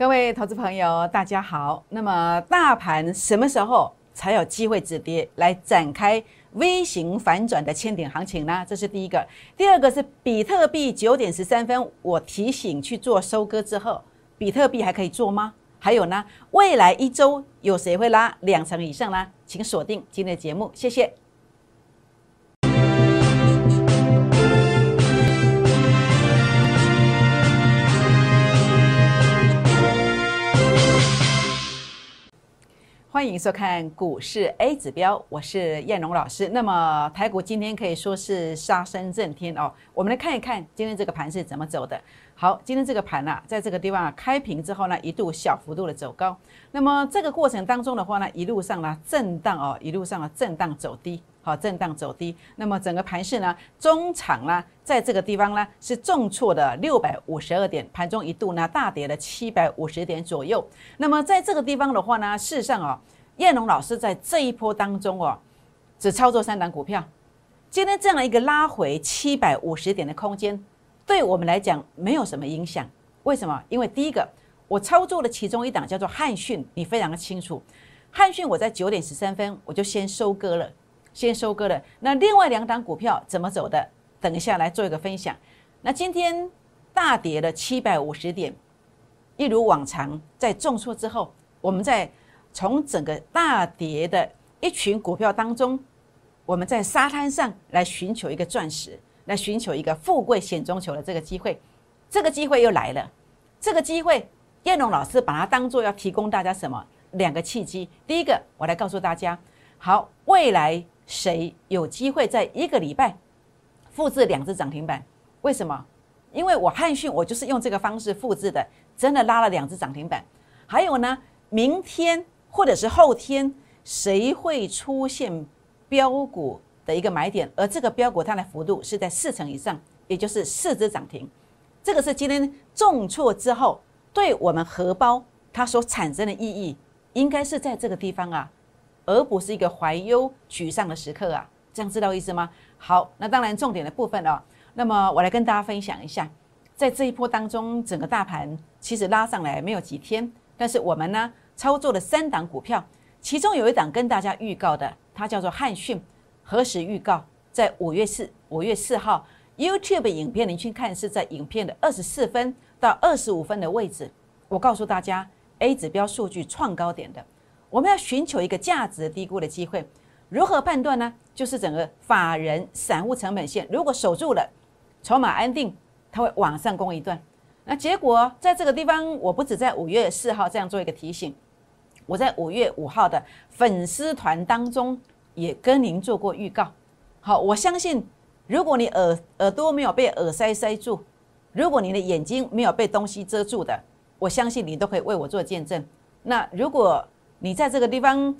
各位投资朋友，大家好。那么，大盘什么时候才有机会止跌，来展开 V 型反转的千点行情呢？这是第一个。第二个是比特币九点十三分，我提醒去做收割之后，比特币还可以做吗？还有呢，未来一周有谁会拉两成以上呢？请锁定今天的节目，谢谢。欢迎收看股市 A 指标，我是燕龙老师。那么台股今天可以说是杀声震天哦。我们来看一看今天这个盘是怎么走的。好，今天这个盘呢，在这个地方啊开平之后呢，一度小幅度的走高。那么这个过程当中的话呢，一路上呢震荡哦，一路上呢震荡走低。好，震荡走低。那么整个盘势呢，中场呢，在这个地方呢是重挫的六百五十二点，盘中一度呢大跌了七百五十点左右。那么在这个地方的话呢，事实上哦，燕龙老师在这一波当中哦，只操作三档股票。今天这样一个拉回七百五十点的空间，对我们来讲没有什么影响。为什么？因为第一个，我操作的其中一档叫做汉讯，你非常的清楚。汉讯我在九点十三分我就先收割了。先收割了，那另外两档股票怎么走的？等一下来做一个分享。那今天大跌了七百五十点，一如往常，在重挫之后，我们在从整个大跌的一群股票当中，我们在沙滩上来寻求一个钻石，来寻求一个富贵险中求的这个机会。这个机会又来了，这个机会，燕龙老师把它当做要提供大家什么？两个契机。第一个，我来告诉大家，好，未来。谁有机会在一个礼拜复制两只涨停板？为什么？因为我汉讯，我就是用这个方式复制的，真的拉了两只涨停板。还有呢，明天或者是后天，谁会出现标股的一个买点？而这个标股它的幅度是在四成以上，也就是四只涨停。这个是今天重挫之后对我们荷包它所产生的意义，应该是在这个地方啊。而不是一个怀忧沮丧的时刻啊，这样知道意思吗？好，那当然重点的部分哦。那么我来跟大家分享一下，在这一波当中，整个大盘其实拉上来没有几天，但是我们呢操作了三档股票，其中有一档跟大家预告的，它叫做汉讯。何时预告？在五月四五月四号 YouTube 影片，您去看是在影片的二十四分到二十五分的位置，我告诉大家 A 指标数据创高点的。我们要寻求一个价值低估的机会，如何判断呢？就是整个法人散户成本线如果守住了，筹码安定，它会往上攻一段。那结果在这个地方，我不止在五月四号这样做一个提醒，我在五月五号的粉丝团当中也跟您做过预告。好，我相信如果你耳耳朵没有被耳塞塞住，如果你的眼睛没有被东西遮住的，我相信你都可以为我做见证。那如果你在这个地方，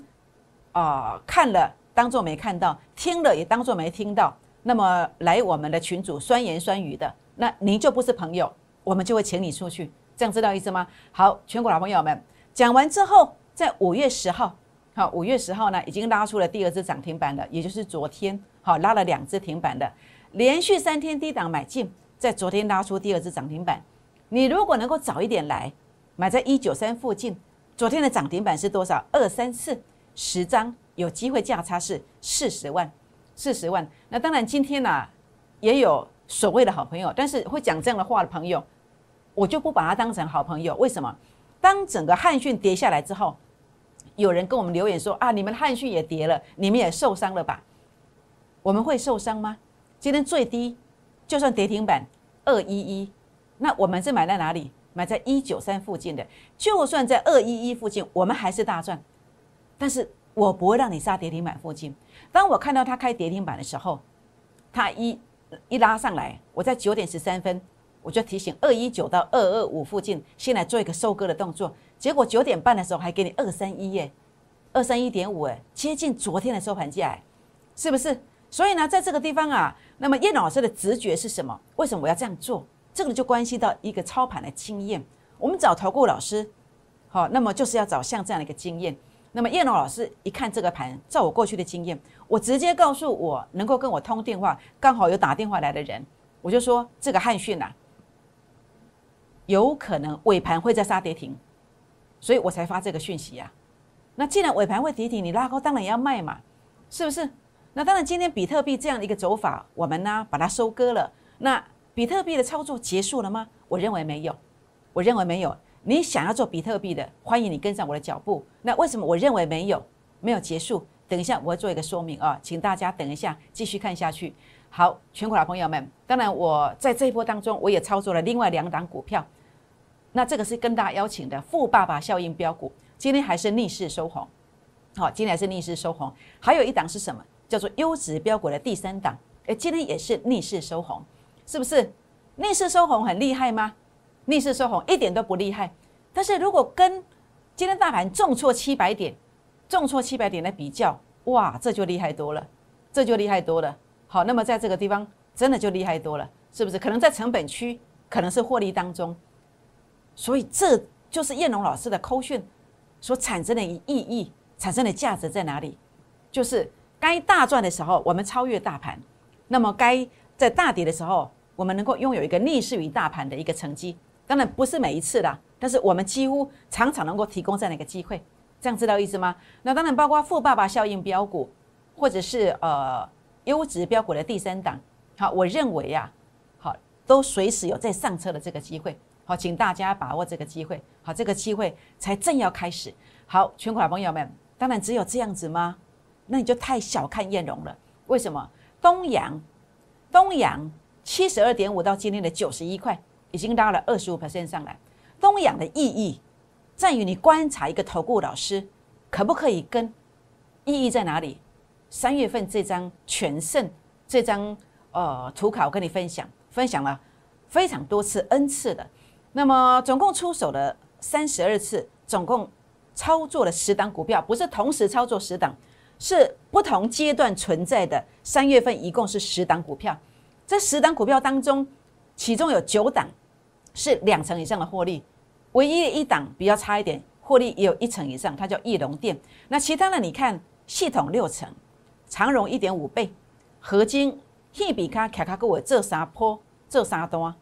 啊，看了当做没看到，听了也当做没听到。那么来我们的群主酸言酸语的，那您就不是朋友，我们就会请你出去。这样知道意思吗？好，全国老朋友们，讲完之后，在五月十号，好，五月十号呢，已经拉出了第二只涨停板了，也就是昨天，好，拉了两只停板的，连续三天低档买进，在昨天拉出第二只涨停板。你如果能够早一点来，买在一九三附近。昨天的涨停板是多少？二三四十张，有机会价差是四十万，四十万。那当然，今天呢也有所谓的好朋友，但是会讲这样的话的朋友，我就不把他当成好朋友。为什么？当整个汉讯跌下来之后，有人跟我们留言说啊，你们汉讯也跌了，你们也受伤了吧？我们会受伤吗？今天最低就算跌停板二一一，那我们是买在哪里？买在一九三附近的，就算在二一一附近，我们还是大赚。但是我不会让你杀跌停板附近。当我看到它开跌停板的时候，它一一拉上来，我在九点十三分，我就提醒二一九到二二五附近，先来做一个收割的动作。结果九点半的时候还给你二三一耶，二三一点五哎，接近昨天的收盘价，是不是？所以呢，在这个地方啊，那么叶老师的直觉是什么？为什么我要这样做？这个就关系到一个操盘的经验。我们找投顾老师，好，那么就是要找像这样的一个经验。那么叶龙老师一看这个盘，照我过去的经验，我直接告诉我能够跟我通电话，刚好有打电话来的人，我就说这个汉讯呐，有可能尾盘会在杀跌停，所以我才发这个讯息呀。那既然尾盘会跌停你拉高，当然也要卖嘛，是不是？那当然，今天比特币这样的一个走法，我们呢把它收割了。那比特币的操作结束了吗？我认为没有，我认为没有。你想要做比特币的，欢迎你跟上我的脚步。那为什么我认为没有，没有结束？等一下我会做一个说明啊，请大家等一下继续看下去。好，全国老朋友们，当然我在这一波当中，我也操作了另外两档股票。那这个是跟大家邀请的富爸爸效应标股，今天还是逆势收红。好，今天还是逆势收红。还有一档是什么？叫做优质标股的第三档，哎，今天也是逆势收红，是不是？逆势收红很厉害吗？逆势收红一点都不厉害。但是如果跟今天大盘重挫七百点，重挫七百点来比较，哇，这就厉害多了，这就厉害多了。好，那么在这个地方真的就厉害多了，是不是？可能在成本区，可能是获利当中，所以这就是叶龙老师的扣讯所产生的意义，产生的价值在哪里？就是。该大赚的时候，我们超越大盘；那么该在大跌的时候，我们能够拥有一个逆势于大盘的一个成绩。当然不是每一次的，但是我们几乎常常能够提供这样的一个机会。这样知道意思吗？那当然包括富爸爸效应标股，或者是呃优质标股的第三档。好，我认为呀，好都随时有在上车的这个机会。好，请大家把握这个机会。好，这个机会才正要开始。好，全国朋友们，当然只有这样子吗？那你就太小看燕荣了。为什么？东阳，东阳七十二点五到今天的九十一块，已经拉了二十五 percent 上来。东阳的意义在于你观察一个投顾老师可不可以跟，意义在哪里？三月份这张全胜这张呃图卡，我跟你分享，分享了非常多次 n 次的，那么总共出手了三十二次，总共操作了十档股票，不是同时操作十档。是不同阶段存在的。三月份一共是十档股票，这十档股票当中，其中有九档是两成以上的获利，唯一的一档比较差一点，获利也有一成以上，它叫翼龙店。那其他的你看，系统六成，长荣一点五倍，合金、希比卡、卡卡跟我这三坡这三多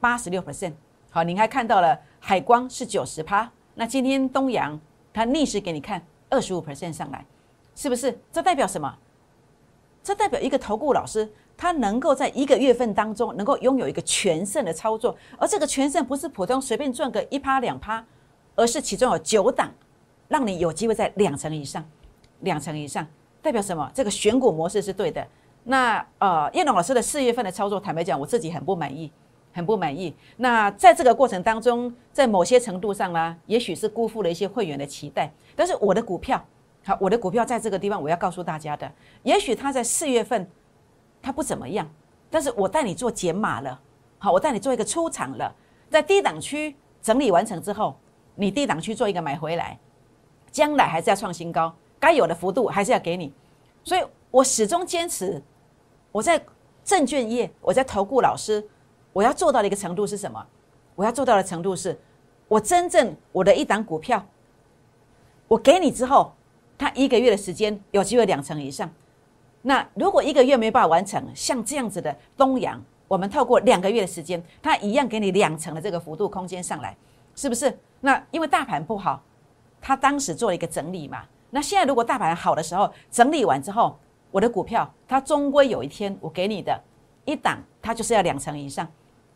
八十六 percent。好，你还看到了海光是九十趴，那今天东阳它逆势给你看二十五 percent 上来。是不是？这代表什么？这代表一个投顾老师，他能够在一个月份当中能够拥有一个全胜的操作，而这个全胜不是普通随便赚个一趴两趴，而是其中有九档，让你有机会在两成以上，两成以上，代表什么？这个选股模式是对的。那呃，叶龙老师的四月份的操作，坦白讲，我自己很不满意，很不满意。那在这个过程当中，在某些程度上呢，也许是辜负了一些会员的期待，但是我的股票。好，我的股票在这个地方，我要告诉大家的，也许它在四月份它不怎么样，但是我带你做减码了，好，我带你做一个出场了，在低档区整理完成之后，你低档区做一个买回来，将来还是要创新高，该有的幅度还是要给你，所以我始终坚持，我在证券业，我在投顾老师，我要做到的一个程度是什么？我要做到的程度是，我真正我的一档股票，我给你之后。他一个月的时间有机会两成以上，那如果一个月没办法完成，像这样子的东阳，我们透过两个月的时间，它一样给你两成的这个幅度空间上来，是不是？那因为大盘不好，他当时做了一个整理嘛。那现在如果大盘好的时候，整理完之后，我的股票它终归有一天我给你的一档，它就是要两成以上，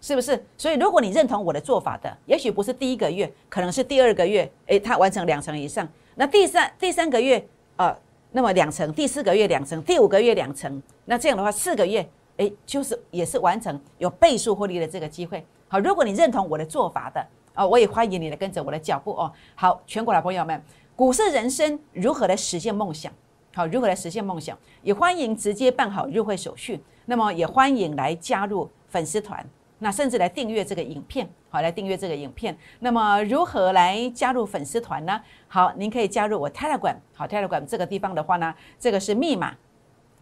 是不是？所以如果你认同我的做法的，也许不是第一个月，可能是第二个月，诶，它完成两成以上。那第三第三个月，呃，那么两成，第四个月两成，第五个月两成，那这样的话四个月，哎，就是也是完成有倍数获利的这个机会。好，如果你认同我的做法的，啊，我也欢迎你来跟着我的脚步哦。好，全国的朋友们，股市人生如何来实现梦想？好，如何来实现梦想？也欢迎直接办好入会手续，那么也欢迎来加入粉丝团。那甚至来订阅这个影片，好，来订阅这个影片。那么如何来加入粉丝团呢？好，您可以加入我 Telegram，好，Telegram 这个地方的话呢，这个是密码，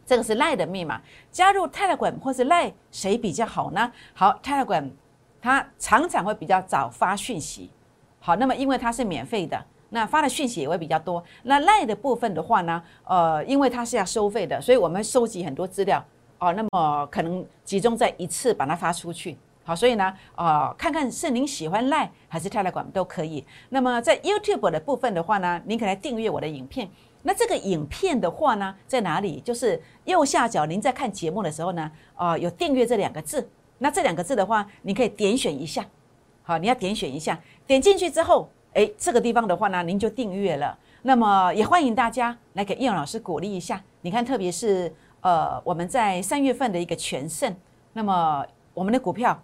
这个是赖的密码。加入 Telegram 或是赖谁比较好呢？好，Telegram 它常常会比较早发讯息，好，那么因为它是免费的，那发的讯息也会比较多。那赖的部分的话呢，呃，因为它是要收费的，所以我们收集很多资料，哦，那么可能集中在一次把它发出去。好，所以呢，呃，看看是您喜欢赖还是泰来管都可以。那么在 YouTube 的部分的话呢，您可以来订阅我的影片。那这个影片的话呢，在哪里？就是右下角，您在看节目的时候呢，啊，有订阅这两个字。那这两个字的话，你可以点选一下。好，你要点选一下，点进去之后，哎，这个地方的话呢，您就订阅了。那么也欢迎大家来给叶老师鼓励一下。你看，特别是呃，我们在三月份的一个全胜，那么我们的股票。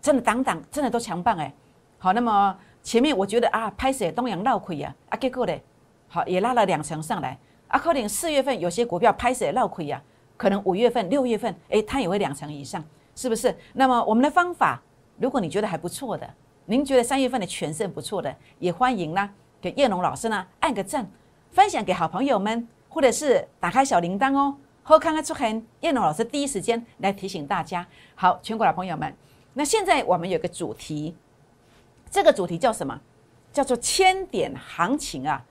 真的挡挡真的都强棒哎，好，那么前面我觉得啊，拍死东阳绕亏呀，啊结果嘞，好也拉了两成上来，啊可能四月份有些股票拍摄绕亏呀，可能五月份、六月份，哎，它也会两成以上，是不是？那么我们的方法，如果你觉得还不错的，您觉得三月份的全胜不错的，也欢迎呢，给叶龙老师呢按个赞，分享给好朋友们，或者是打开小铃铛哦，后看看出痕，叶龙老师第一时间来提醒大家。好，全国的朋友们。那现在我们有个主题，这个主题叫什么？叫做千点行情啊！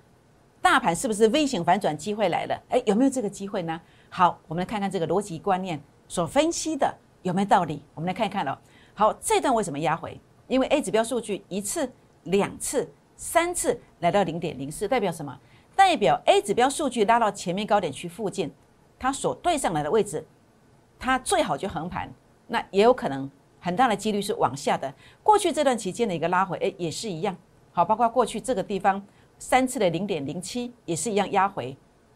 大盘是不是微型反转机会来了？哎，有没有这个机会呢？好，我们来看看这个逻辑观念所分析的有没有道理？我们来看一看哦。好，这段为什么压回？因为 A 指标数据一次、两次、三次来到零点零四，代表什么？代表 A 指标数据拉到前面高点区附近，它所对上来的位置，它最好就横盘，那也有可能。很大的几率是往下的。过去这段期间的一个拉回，哎，也是一样。好，包括过去这个地方三次的零点零七，也是一样压回，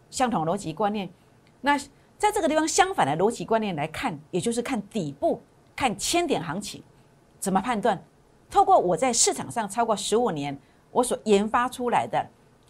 相同逻辑观念。那在这个地方相反的逻辑观念来看，也就是看底部，看千点行情，怎么判断？透过我在市场上超过十五年，我所研发出来的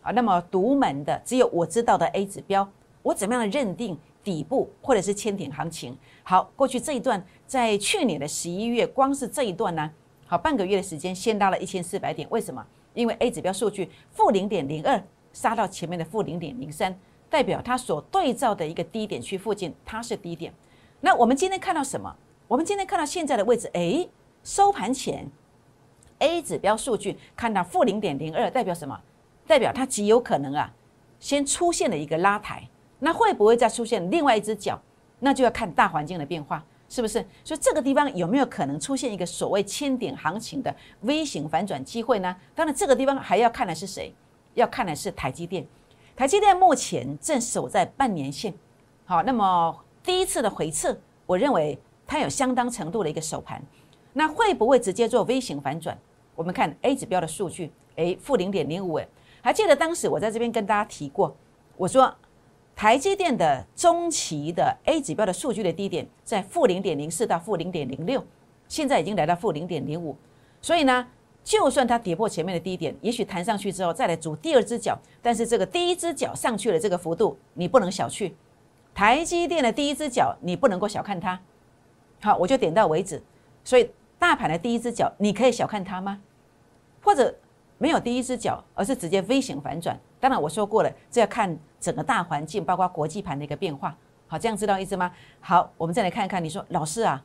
啊，那么独门的，只有我知道的 A 指标，我怎么样的认定？底部或者是千点行情，好，过去这一段在去年的十一月，光是这一段呢，好半个月的时间，先拉了一千四百点。为什么？因为 A 指标数据负零点零二杀到前面的负零点零三，代表它所对照的一个低点区附近，它是低点。那我们今天看到什么？我们今天看到现在的位置，哎，收盘前 A 指标数据看到负零点零二，代表什么？代表它极有可能啊，先出现了一个拉抬。那会不会再出现另外一只脚？那就要看大环境的变化，是不是？所以这个地方有没有可能出现一个所谓千点行情的微型反转机会呢？当然，这个地方还要看的是谁？要看的是台积电。台积电目前正守在半年线。好，那么第一次的回撤，我认为它有相当程度的一个首盘。那会不会直接做微型反转？我们看 A 指标的数据，诶，负零点零五，诶，还记得当时我在这边跟大家提过，我说。台积电的中期的 A 指标的数据的低点在负零点零四到负零点零六，现在已经来到负零点零五，所以呢，就算它跌破前面的低点，也许弹上去之后再来组第二只脚，但是这个第一只脚上去了这个幅度你不能小觑，台积电的第一只脚你不能够小看它，好，我就点到为止。所以大盘的第一只脚你可以小看它吗？或者没有第一只脚，而是直接 V 型反转？当然我说过了，这要看。整个大环境，包括国际盘的一个变化，好，这样知道意思吗？好，我们再来看一看。你说老师啊，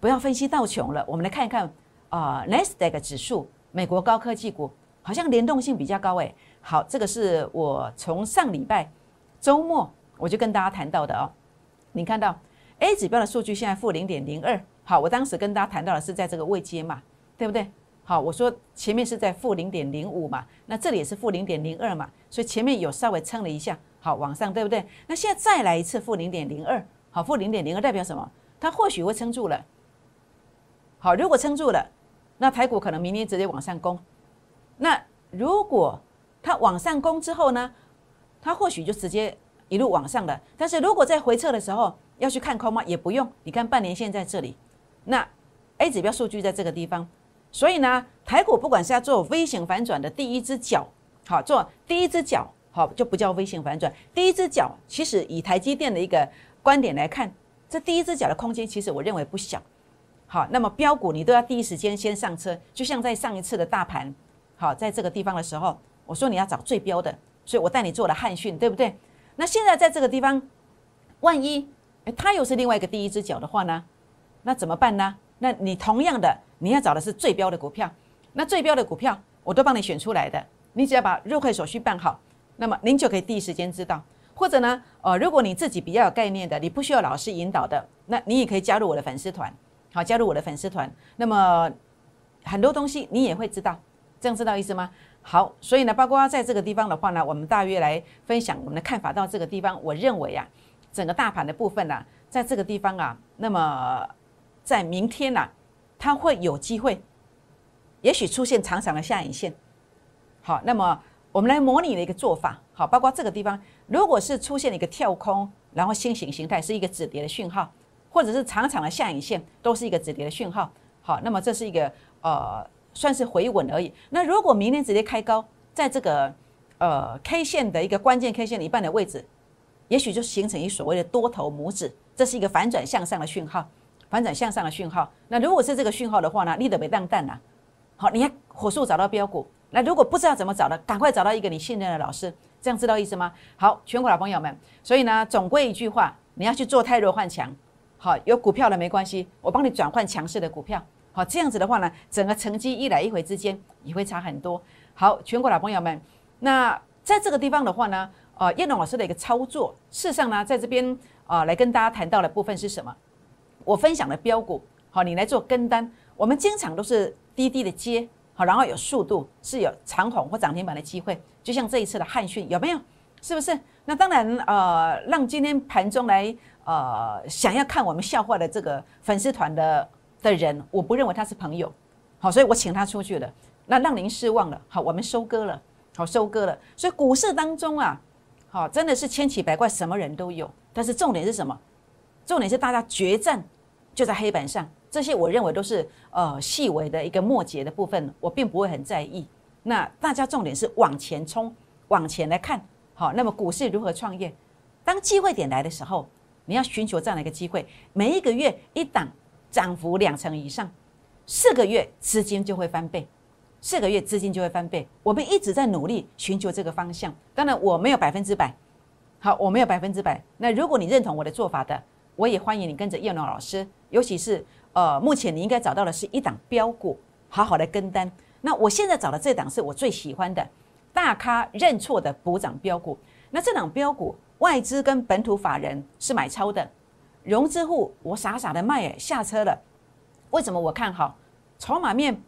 不要分析到穷了，我们来看一看啊，n e s d a q 指数，美国高科技股好像联动性比较高诶。好，这个是我从上礼拜周末我就跟大家谈到的哦。你看到 A 指标的数据现在负零点零二，好，我当时跟大家谈到的是在这个位阶嘛，对不对？好，我说前面是在负零点零五嘛，那这里也是负零点零二嘛，所以前面有稍微撑了一下。好，往上对不对？那现在再来一次负零点零二，好，负零点零二代表什么？它或许会撑住了。好，如果撑住了，那台股可能明天直接往上攻。那如果它往上攻之后呢？它或许就直接一路往上了。但是如果在回撤的时候要去看空吗？也不用。你看半年线在这里，那 A 指标数据在这个地方，所以呢，台股不管是要做 V 型反转的第一只脚，好，做第一只脚。好，就不叫微型反转。第一只脚，其实以台积电的一个观点来看，这第一只脚的空间，其实我认为不小。好，那么标股你都要第一时间先上车，就像在上一次的大盘，好，在这个地方的时候，我说你要找最标的，所以我带你做了汉讯，对不对？那现在在这个地方，万一哎它又是另外一个第一只脚的话呢？那怎么办呢？那你同样的，你要找的是最标的股票，那最标的股票我都帮你选出来的，你只要把入会手续办好。那么您就可以第一时间知道，或者呢，呃，如果你自己比较有概念的，你不需要老师引导的，那你也可以加入我的粉丝团。好，加入我的粉丝团，那么很多东西你也会知道，这样知道意思吗？好，所以呢，包括在这个地方的话呢，我们大约来分享我们的看法。到这个地方，我认为啊，整个大盘的部分呢，在这个地方啊，那么在明天呢，它会有机会，也许出现长长的下影线。好，那么我们来模拟的一个做法，好，包括这个地方，如果是出现了一个跳空，然后新形形态是一个止跌的讯号，或者是长长的下影线，都是一个止跌的讯号。好，那么这是一个呃。算是回稳而已。那如果明天直接开高，在这个呃 K 线的一个关键 K 线的一半的位置，也许就形成一所谓的多头拇指，这是一个反转向上的讯号，反转向上的讯号。那如果是这个讯号的话呢，你得别当蛋啊。好，你看火速找到标股。那如果不知道怎么找的，赶快找到一个你信任的老师，这样知道意思吗？好，全国老朋友们，所以呢，总归一句话，你要去做太弱换强。好，有股票的没关系，我帮你转换强势的股票。好，这样子的话呢，整个成绩一来一回之间也会差很多。好，全国老朋友们，那在这个地方的话呢，呃，叶龙老师的一个操作，事实上呢，在这边啊，来跟大家谈到的部分是什么？我分享的标股，好，你来做跟单，我们经常都是低低的接，好，然后有速度，是有长虹或涨停板的机会，就像这一次的汉讯，有没有？是不是？那当然，呃，让今天盘中来呃想要看我们笑话的这个粉丝团的。的人，我不认为他是朋友，好，所以我请他出去了，那让您失望了，好，我们收割了，好，收割了，所以股市当中啊，好，真的是千奇百怪，什么人都有，但是重点是什么？重点是大家决战就在黑板上，这些我认为都是呃细微的一个末节的部分，我并不会很在意。那大家重点是往前冲，往前来看，好，那么股市如何创业？当机会点来的时候，你要寻求这样的一个机会，每一个月一档。涨幅两成以上，四个月资金就会翻倍，四个月资金就会翻倍。我们一直在努力寻求这个方向。当然，我没有百分之百，好，我没有百分之百。那如果你认同我的做法的，我也欢迎你跟着叶龙老师。尤其是呃，目前你应该找到的是一档标股，好好的跟单。那我现在找的这档是我最喜欢的，大咖认错的补涨标股。那这档标股，外资跟本土法人是买超的。融资户，我傻傻的卖，下车了。为什么我看好？筹码面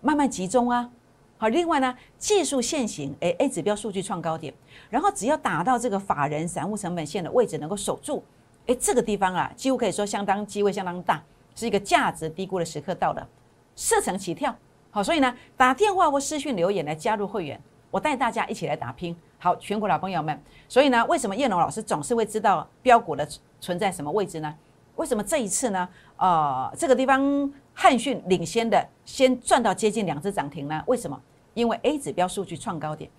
慢慢集中啊。好，另外呢，技术线型，哎，A 指标数据创高点，然后只要打到这个法人散户成本线的位置能够守住，哎，这个地方啊，几乎可以说相当机会相当大，是一个价值低估的时刻到了，射程起跳。好，所以呢，打电话或私讯留言来加入会员，我带大家一起来打拼。好，全国老朋友们，所以呢，为什么叶龙老师总是会知道标股的存在什么位置呢？为什么这一次呢？呃，这个地方汉讯领先的先赚到接近两只涨停呢？为什么？因为 A 指标数据创高点，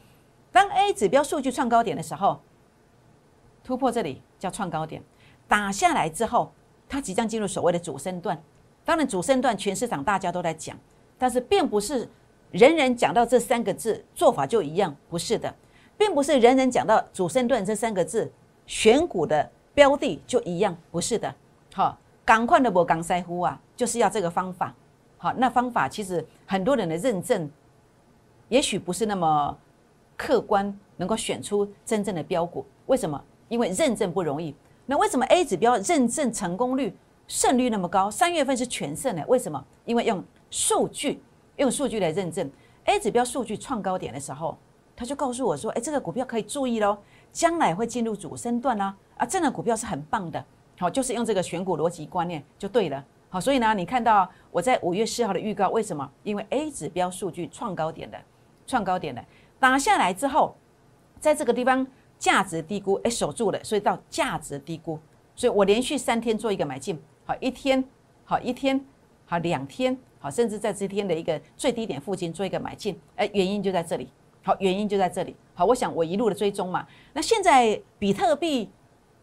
当 A 指标数据创高点的时候，突破这里叫创高点，打下来之后，它即将进入所谓的主升段。当然，主升段全市场大家都在讲，但是并不是人人讲到这三个字做法就一样，不是的。并不是人人讲到主升段这三个字，选股的标的就一样，不是的。好，赶快的我港塞呼啊，就是要这个方法。好，那方法其实很多人的认证，也许不是那么客观，能够选出真正的标股。为什么？因为认证不容易。那为什么 A 指标认证成功率、胜率那么高？三月份是全胜的，为什么？因为用数据，用数据来认证 A 指标数据创高点的时候。他就告诉我说：“哎，这个股票可以注意喽，将来会进入主升段啦。啊，这样的股票是很棒的，好，就是用这个选股逻辑观念就对了。好，所以呢，你看到我在五月四号的预告，为什么？因为 A 指标数据创高点的，创高点的打下来之后，在这个地方价值低估，哎，守住了，所以到价值低估，所以我连续三天做一个买进，好，一天，好，一天，好，两天，好，甚至在这天的一个最低点附近做一个买进，哎，原因就在这里。”好，原因就在这里。好，我想我一路的追踪嘛。那现在比特币，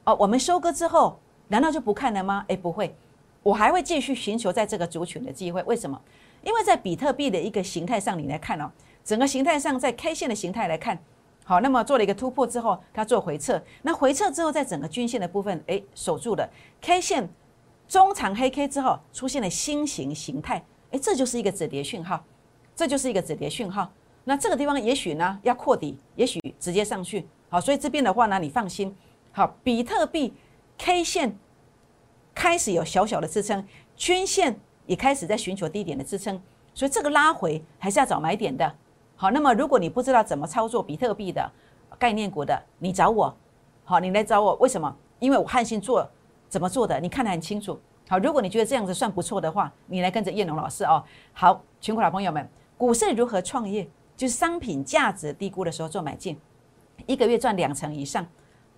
哦，我们收割之后，难道就不看了吗？诶，不会，我还会继续寻求在这个族群的机会。为什么？因为在比特币的一个形态上，你来看哦，整个形态上，在 K 线的形态来看，好，那么做了一个突破之后，它做回撤，那回撤之后，在整个均线的部分，诶，守住了 K 线中长黑 K 之后，出现了新型形态，诶，这就是一个止跌讯号，这就是一个止跌讯号。那这个地方也许呢要扩底，也许直接上去，好，所以这边的话呢，你放心，好，比特币 K 线开始有小小的支撑，均线也开始在寻求低点的支撑，所以这个拉回还是要找买点的。好，那么如果你不知道怎么操作比特币的概念股的，你找我，好，你来找我，为什么？因为我汉信做怎么做的，你看得很清楚。好，如果你觉得这样子算不错的话，你来跟着叶农老师哦。好，全国老朋友们，股市如何创业？就是商品价值低估的时候做买进，一个月赚两成以上，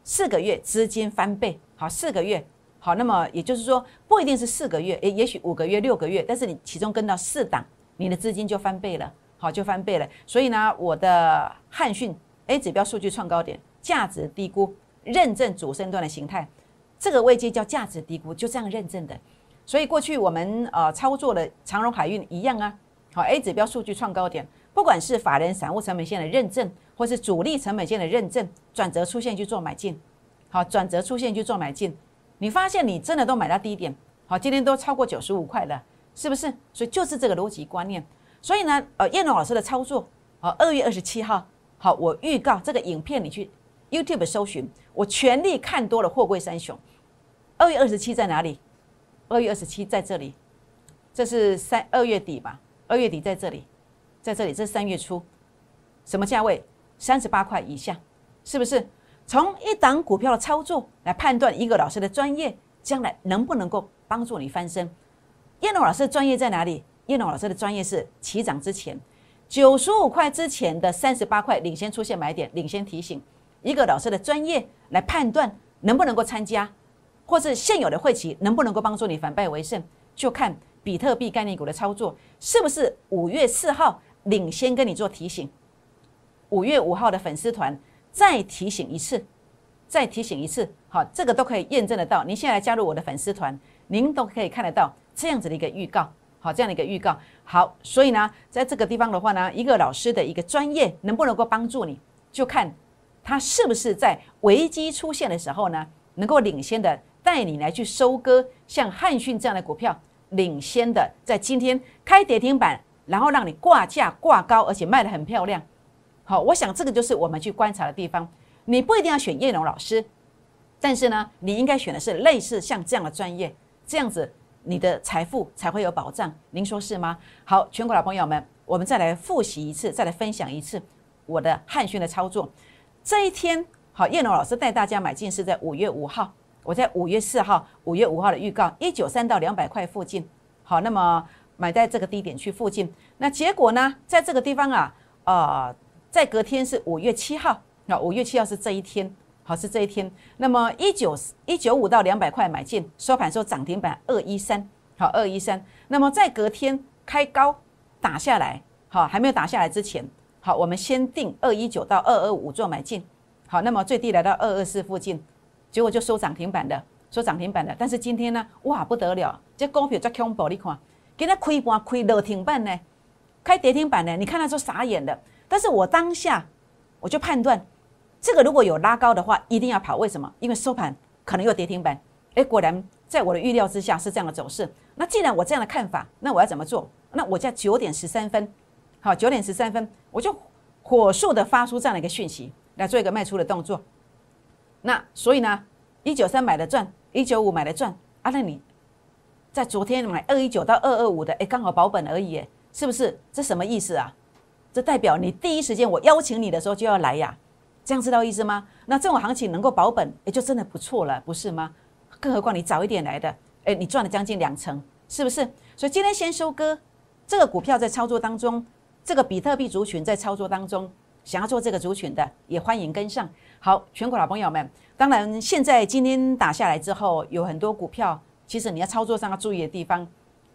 四个月资金翻倍。好，四个月。好，那么也就是说，不一定是四个月，诶，也许五个月、六个月，但是你其中跟到四档，你的资金就翻倍了，好，就翻倍了。所以呢，我的汉讯 A 指标数据创高点，价值低估，认证主升段的形态，这个位阶叫价值低估，就这样认证的。所以过去我们呃操作的长荣海运一样啊，好，A 指标数据创高点，不管是法人散户成本线的认证，或是主力成本线的认证，转折出现去做买进，好，转折出现去做买进。你发现你真的都买到低点，好，今天都超过九十五块了，是不是？所以就是这个逻辑观念。所以呢，呃，燕龙老师的操作，好，二月二十七号，好，我预告这个影片，你去 YouTube 搜寻，我全力看多了货柜三雄。二月二十七在哪里？二月二十七在这里，这是三二月底吧？二月底在这里，在这里，这是三月初，什么价位？三十八块以下，是不是？从一档股票的操作来判断一个老师的专业将来能不能够帮助你翻身。叶龙老师的专业在哪里？叶龙老师的专业是起涨之前，九十五块之前的三十八块领先出现买点，领先提醒一个老师的专业来判断能不能够参加，或是现有的会期能不能够帮助你反败为胜，就看比特币概念股的操作是不是五月四号领先跟你做提醒，五月五号的粉丝团。再提醒一次，再提醒一次，好，这个都可以验证得到。您现在加入我的粉丝团，您都可以看得到这样子的一个预告，好，这样的一个预告。好，所以呢，在这个地方的话呢，一个老师的一个专业能不能够帮助你，就看他是不是在危机出现的时候呢，能够领先的带你来去收割像汉讯这样的股票，领先的在今天开跌停板，然后让你挂价挂高，而且卖得很漂亮。好，我想这个就是我们去观察的地方。你不一定要选叶龙老师，但是呢，你应该选的是类似像这样的专业，这样子你的财富才会有保障。您说是吗？好，全国老朋友们，我们再来复习一次，再来分享一次我的汉讯的操作。这一天，好，叶龙老师带大家买进是在五月五号，我在五月四号、五月五号的预告一九三到两百块附近。好，那么买在这个低点区附近，那结果呢，在这个地方啊，呃。在隔天是五月七号，那五月七号是这一天，好是这一天。那么一九一九五到两百块买进，收盘收涨停板二一三，好二一三。那么在隔天开高打下来，好还没有打下来之前，好我们先定二一九到二二五做买进，好那么最低来到二二四附近，结果就收涨停板的，收涨停板的。但是今天呢，哇不得了，这股票在恐怖，你看，今天开盘开跌停板呢，开跌停板呢，你看他说傻眼的。但是我当下我就判断，这个如果有拉高的话，一定要跑。为什么？因为收盘可能又跌停板。诶，果然在我的预料之下是这样的走势。那既然我这样的看法，那我要怎么做？那我在九点十三分，好，九点十三分，我就火速的发出这样的一个讯息，来做一个卖出的动作。那所以呢，一九三买的赚，一九五买的赚啊，那你在昨天买二一九到二二五的，诶，刚好保本而已，是不是？这什么意思啊？这代表你第一时间我邀请你的时候就要来呀，这样知道意思吗？那这种行情能够保本，也就真的不错了，不是吗？更何况你早一点来的，哎，你赚了将近两成，是不是？所以今天先收割这个股票，在操作当中，这个比特币族群在操作当中，想要做这个族群的，也欢迎跟上。好，全国老朋友们，当然现在今天打下来之后，有很多股票，其实你要操作上要注意的地方。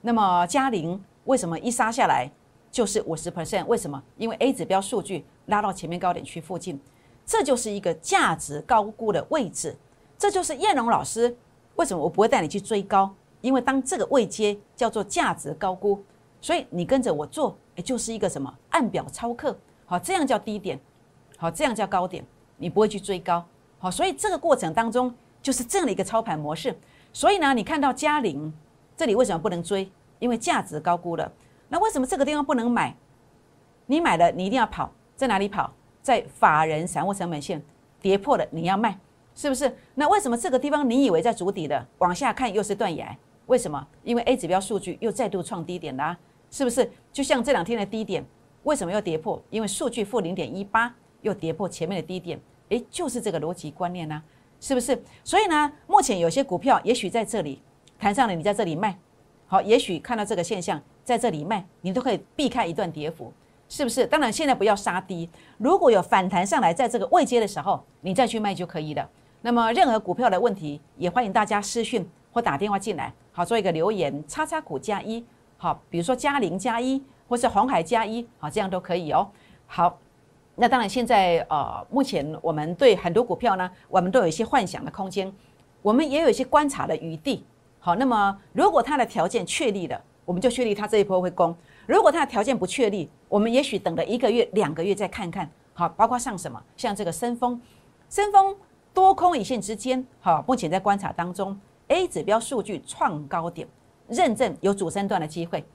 那么嘉陵为什么一杀下来？就是五十 percent，为什么？因为 A 指标数据拉到前面高点区附近，这就是一个价值高估的位置。这就是燕龙老师为什么我不会带你去追高，因为当这个位阶叫做价值高估，所以你跟着我做，也就是一个什么按表操课，好，这样叫低点，好，这样叫高点，你不会去追高，好，所以这个过程当中就是这样的一个操盘模式。所以呢，你看到嘉陵这里为什么不能追？因为价值高估了。那为什么这个地方不能买？你买了，你一定要跑，在哪里跑？在法人散户成本线跌破了，你要卖，是不是？那为什么这个地方你以为在筑底的，往下看又是断崖？为什么？因为 A 指标数据又再度创低点啦，是不是？就像这两天的低点，为什么又跌破？因为数据负零点一八又跌破前面的低点，诶，就是这个逻辑观念呢，是不是？所以呢，目前有些股票也许在这里谈上了，你在这里卖，好，也许看到这个现象在这里卖，你都可以避开一段跌幅，是不是？当然现在不要杀低，如果有反弹上来，在这个未接的时候，你再去卖就可以了。那么任何股票的问题，也欢迎大家私讯或打电话进来，好做一个留言，叉叉股加一，好，比如说嘉陵加一，或是红海加一，好，这样都可以哦。好，那当然现在呃，目前我们对很多股票呢，我们都有一些幻想的空间，我们也有一些观察的余地。好，那么如果它的条件确立了，我们就确立它这一波会攻；如果它的条件不确立，我们也许等了一个月、两个月再看看。好，包括像什么，像这个深丰，深丰。多空一线之间，好，目前在观察当中，A 指标数据创高点，认证有主升段的机会。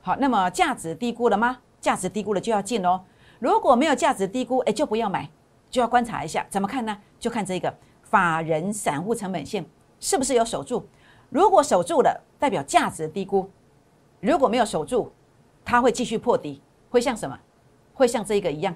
好，那么价值低估了吗？价值低估了就要进哦。如果没有价值低估，哎，就不要买，就要观察一下，怎么看呢？就看这个法人散户成本线是不是有守住。如果守住了，代表价值低估；如果没有守住，它会继续破底，会像什么？会像这个一样，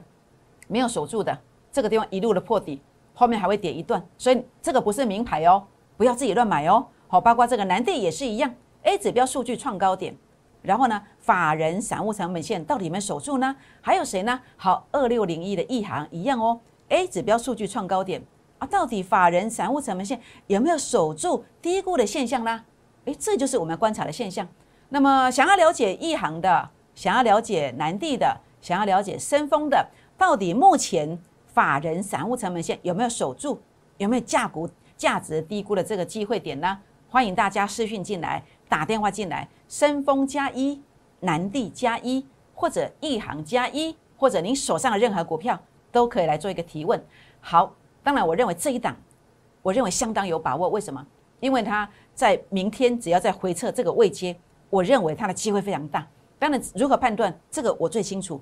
没有守住的这个地方一路的破底。后面还会跌一段，所以这个不是名牌哦，不要自己乱买哦。好，包括这个南地也是一样，A 指标数据创高点，然后呢，法人散户成本线到底有没有守住呢？还有谁呢？好，二六零一的一行一样哦，A 指标数据创高点啊，到底法人散户成本线有没有守住低估的现象呢？诶，这就是我们观察的现象。那么想要了解一行的，想要了解南地的，想要了解深丰的，到底目前？法人散户成本线有没有守住？有没有价股价值低估的这个机会点呢？欢迎大家私讯进来，打电话进来，深丰加一，南地加一，或者一行加一，或者您手上的任何股票都可以来做一个提问。好，当然我认为这一档，我认为相当有把握。为什么？因为它在明天只要在回撤这个位阶，我认为它的机会非常大。当然，如何判断这个我最清楚。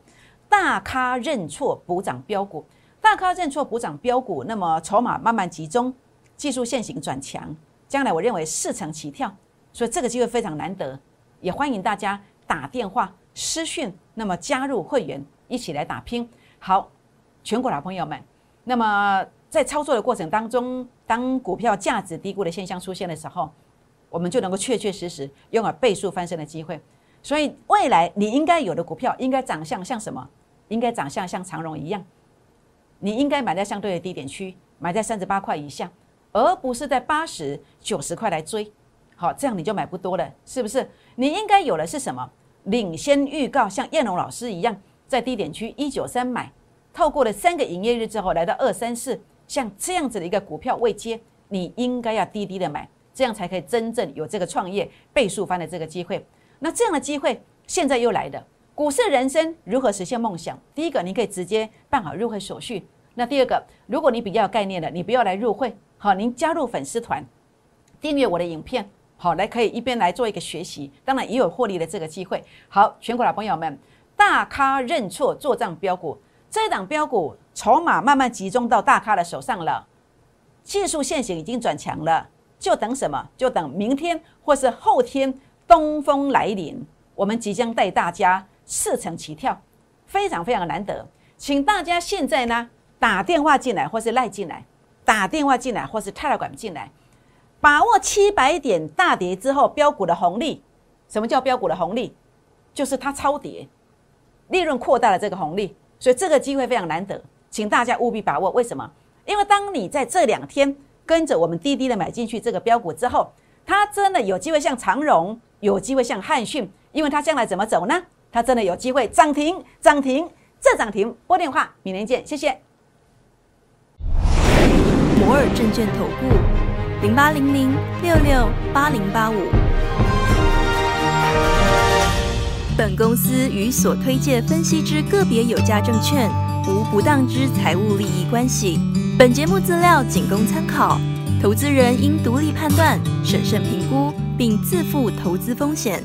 大咖认错补涨标股。大咖认错补涨标股，那么筹码慢慢集中，技术线型转强，将来我认为四成起跳，所以这个机会非常难得，也欢迎大家打电话私讯，那么加入会员一起来打拼。好，全国老朋友们，那么在操作的过程当中，当股票价值低估的现象出现的时候，我们就能够确确实实拥有倍数翻身的机会。所以未来你应该有的股票，应该长相像什么？应该长相像长荣一样。你应该买在相对的低点区，买在三十八块以下，而不是在八十九十块来追。好，这样你就买不多了，是不是？你应该有的是什么？领先预告，像燕龙老师一样，在低点区一九三买，透过了三个营业日之后来到二三四，像这样子的一个股票未接，你应该要低低的买，这样才可以真正有这个创业倍数翻的这个机会。那这样的机会现在又来了。股市人生如何实现梦想？第一个，你可以直接办好入会手续。那第二个，如果你比较有概念的，你不要来入会，好，您加入粉丝团，订阅我的影片，好，来可以一边来做一个学习，当然也有获利的这个机会。好，全国老朋友们，大咖认错做账标股，这档标股筹码慢慢集中到大咖的手上了，技术线型已经转强了，就等什么？就等明天或是后天东风来临，我们即将带大家。四成起跳，非常非常难得，请大家现在呢打电话进来，或是赖进来，打电话进来，或是泰来管进来，把握七百点大跌之后标股的红利。什么叫标股的红利？就是它超跌，利润扩大了这个红利，所以这个机会非常难得，请大家务必把握。为什么？因为当你在这两天跟着我们滴滴的买进去这个标股之后，它真的有机会像长荣，有机会像汉讯，因为它将来怎么走呢？它真的有机会涨停，涨停，这涨停。拨电话，明天见，谢谢。摩尔证券投顾，零八零零六六八零八五。本公司与所推介分析之个别有价证券无不当之财务利益关系。本节目资料仅供参考，投资人应独立判断、审慎评估，并自负投资风险。